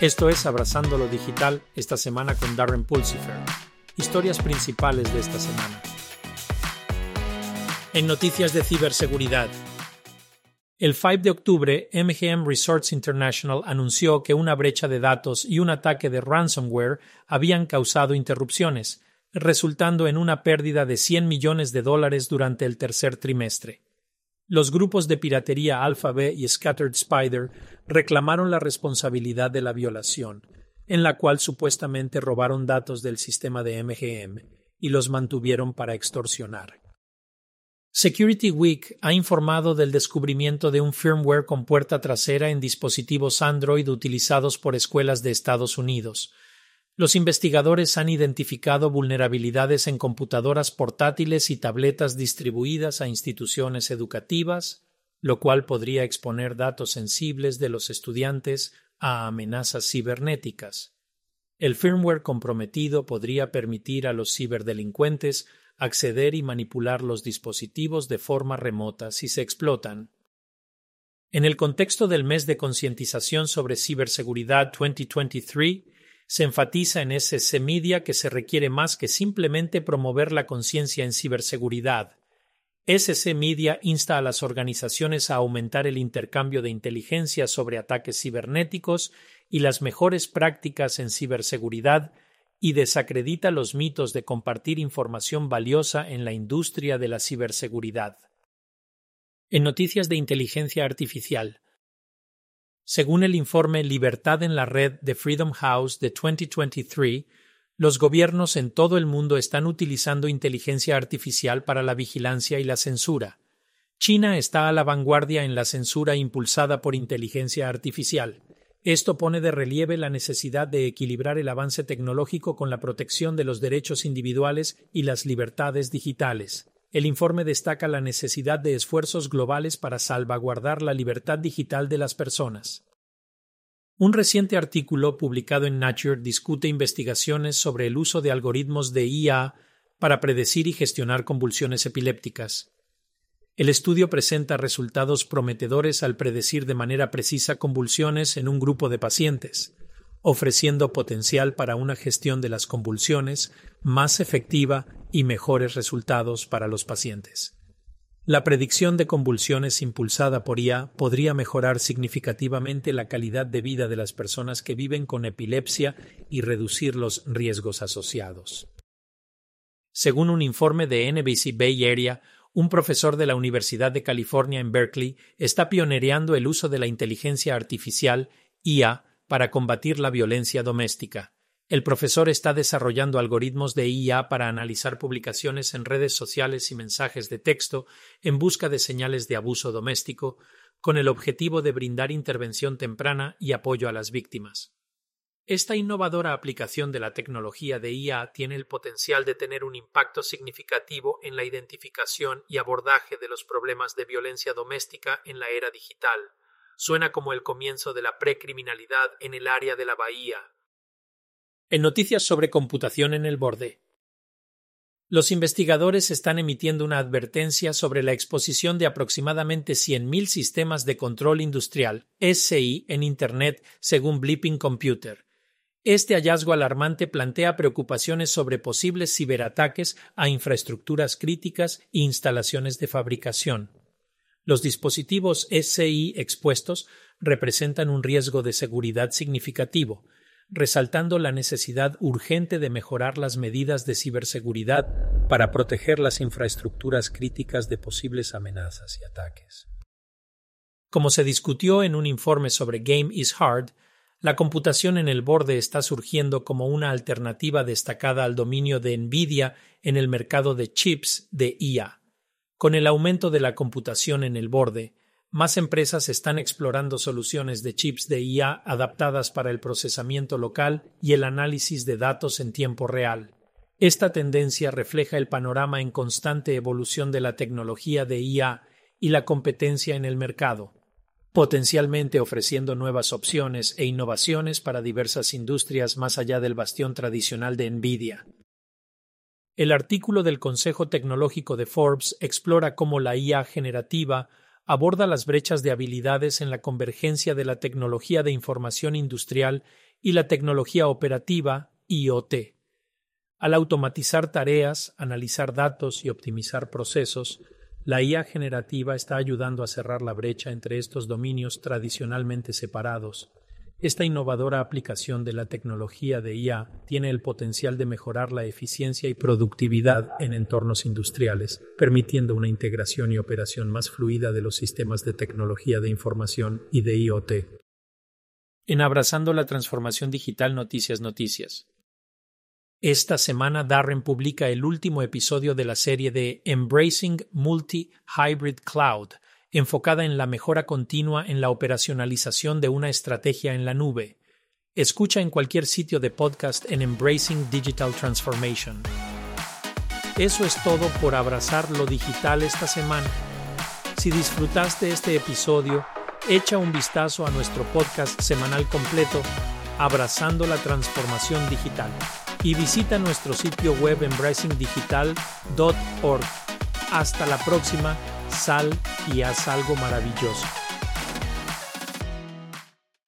Esto es Abrazando lo Digital esta semana con Darren Pulsifer. Historias principales de esta semana. En noticias de ciberseguridad. El 5 de octubre, MGM Resorts International anunció que una brecha de datos y un ataque de ransomware habían causado interrupciones, resultando en una pérdida de 100 millones de dólares durante el tercer trimestre. Los grupos de piratería Alphabet y Scattered Spider reclamaron la responsabilidad de la violación, en la cual supuestamente robaron datos del sistema de MGM y los mantuvieron para extorsionar. Security Week ha informado del descubrimiento de un firmware con puerta trasera en dispositivos Android utilizados por escuelas de Estados Unidos, los investigadores han identificado vulnerabilidades en computadoras portátiles y tabletas distribuidas a instituciones educativas, lo cual podría exponer datos sensibles de los estudiantes a amenazas cibernéticas. El firmware comprometido podría permitir a los ciberdelincuentes acceder y manipular los dispositivos de forma remota si se explotan. En el contexto del mes de concientización sobre ciberseguridad 2023, se enfatiza en SC Media que se requiere más que simplemente promover la conciencia en ciberseguridad. SC Media insta a las organizaciones a aumentar el intercambio de inteligencia sobre ataques cibernéticos y las mejores prácticas en ciberseguridad y desacredita los mitos de compartir información valiosa en la industria de la ciberseguridad. En noticias de inteligencia artificial, según el informe Libertad en la Red de Freedom House de 2023, los gobiernos en todo el mundo están utilizando inteligencia artificial para la vigilancia y la censura. China está a la vanguardia en la censura impulsada por inteligencia artificial. Esto pone de relieve la necesidad de equilibrar el avance tecnológico con la protección de los derechos individuales y las libertades digitales. El informe destaca la necesidad de esfuerzos globales para salvaguardar la libertad digital de las personas. Un reciente artículo publicado en Nature discute investigaciones sobre el uso de algoritmos de IA para predecir y gestionar convulsiones epilépticas. El estudio presenta resultados prometedores al predecir de manera precisa convulsiones en un grupo de pacientes, ofreciendo potencial para una gestión de las convulsiones más efectiva y mejores resultados para los pacientes. La predicción de convulsiones impulsada por IA podría mejorar significativamente la calidad de vida de las personas que viven con epilepsia y reducir los riesgos asociados. Según un informe de NBC Bay Area, un profesor de la Universidad de California en Berkeley está pionereando el uso de la inteligencia artificial IA para combatir la violencia doméstica. El profesor está desarrollando algoritmos de IA para analizar publicaciones en redes sociales y mensajes de texto en busca de señales de abuso doméstico, con el objetivo de brindar intervención temprana y apoyo a las víctimas. Esta innovadora aplicación de la tecnología de IA tiene el potencial de tener un impacto significativo en la identificación y abordaje de los problemas de violencia doméstica en la era digital. Suena como el comienzo de la precriminalidad en el área de la Bahía, en noticias sobre computación en el borde. Los investigadores están emitiendo una advertencia sobre la exposición de aproximadamente 100.000 sistemas de control industrial SI en Internet, según Blipping Computer. Este hallazgo alarmante plantea preocupaciones sobre posibles ciberataques a infraestructuras críticas e instalaciones de fabricación. Los dispositivos SI expuestos representan un riesgo de seguridad significativo, resaltando la necesidad urgente de mejorar las medidas de ciberseguridad para proteger las infraestructuras críticas de posibles amenazas y ataques. Como se discutió en un informe sobre Game is Hard, la computación en el borde está surgiendo como una alternativa destacada al dominio de Nvidia en el mercado de chips de IA. Con el aumento de la computación en el borde, más empresas están explorando soluciones de chips de IA adaptadas para el procesamiento local y el análisis de datos en tiempo real. Esta tendencia refleja el panorama en constante evolución de la tecnología de IA y la competencia en el mercado, potencialmente ofreciendo nuevas opciones e innovaciones para diversas industrias más allá del bastión tradicional de Nvidia. El artículo del Consejo Tecnológico de Forbes explora cómo la IA generativa aborda las brechas de habilidades en la convergencia de la tecnología de información industrial y la tecnología operativa IoT. Al automatizar tareas, analizar datos y optimizar procesos, la IA generativa está ayudando a cerrar la brecha entre estos dominios tradicionalmente separados. Esta innovadora aplicación de la tecnología de IA tiene el potencial de mejorar la eficiencia y productividad en entornos industriales, permitiendo una integración y operación más fluida de los sistemas de tecnología de información y de IoT. En Abrazando la Transformación Digital Noticias Noticias. Esta semana Darren publica el último episodio de la serie de Embracing Multi-Hybrid Cloud, enfocada en la mejora continua en la operacionalización de una estrategia en la nube. Escucha en cualquier sitio de podcast en Embracing Digital Transformation. Eso es todo por abrazar lo digital esta semana. Si disfrutaste este episodio, echa un vistazo a nuestro podcast semanal completo, Abrazando la Transformación Digital y visita nuestro sitio web embracingdigital.org. Hasta la próxima, sal y haz algo maravilloso.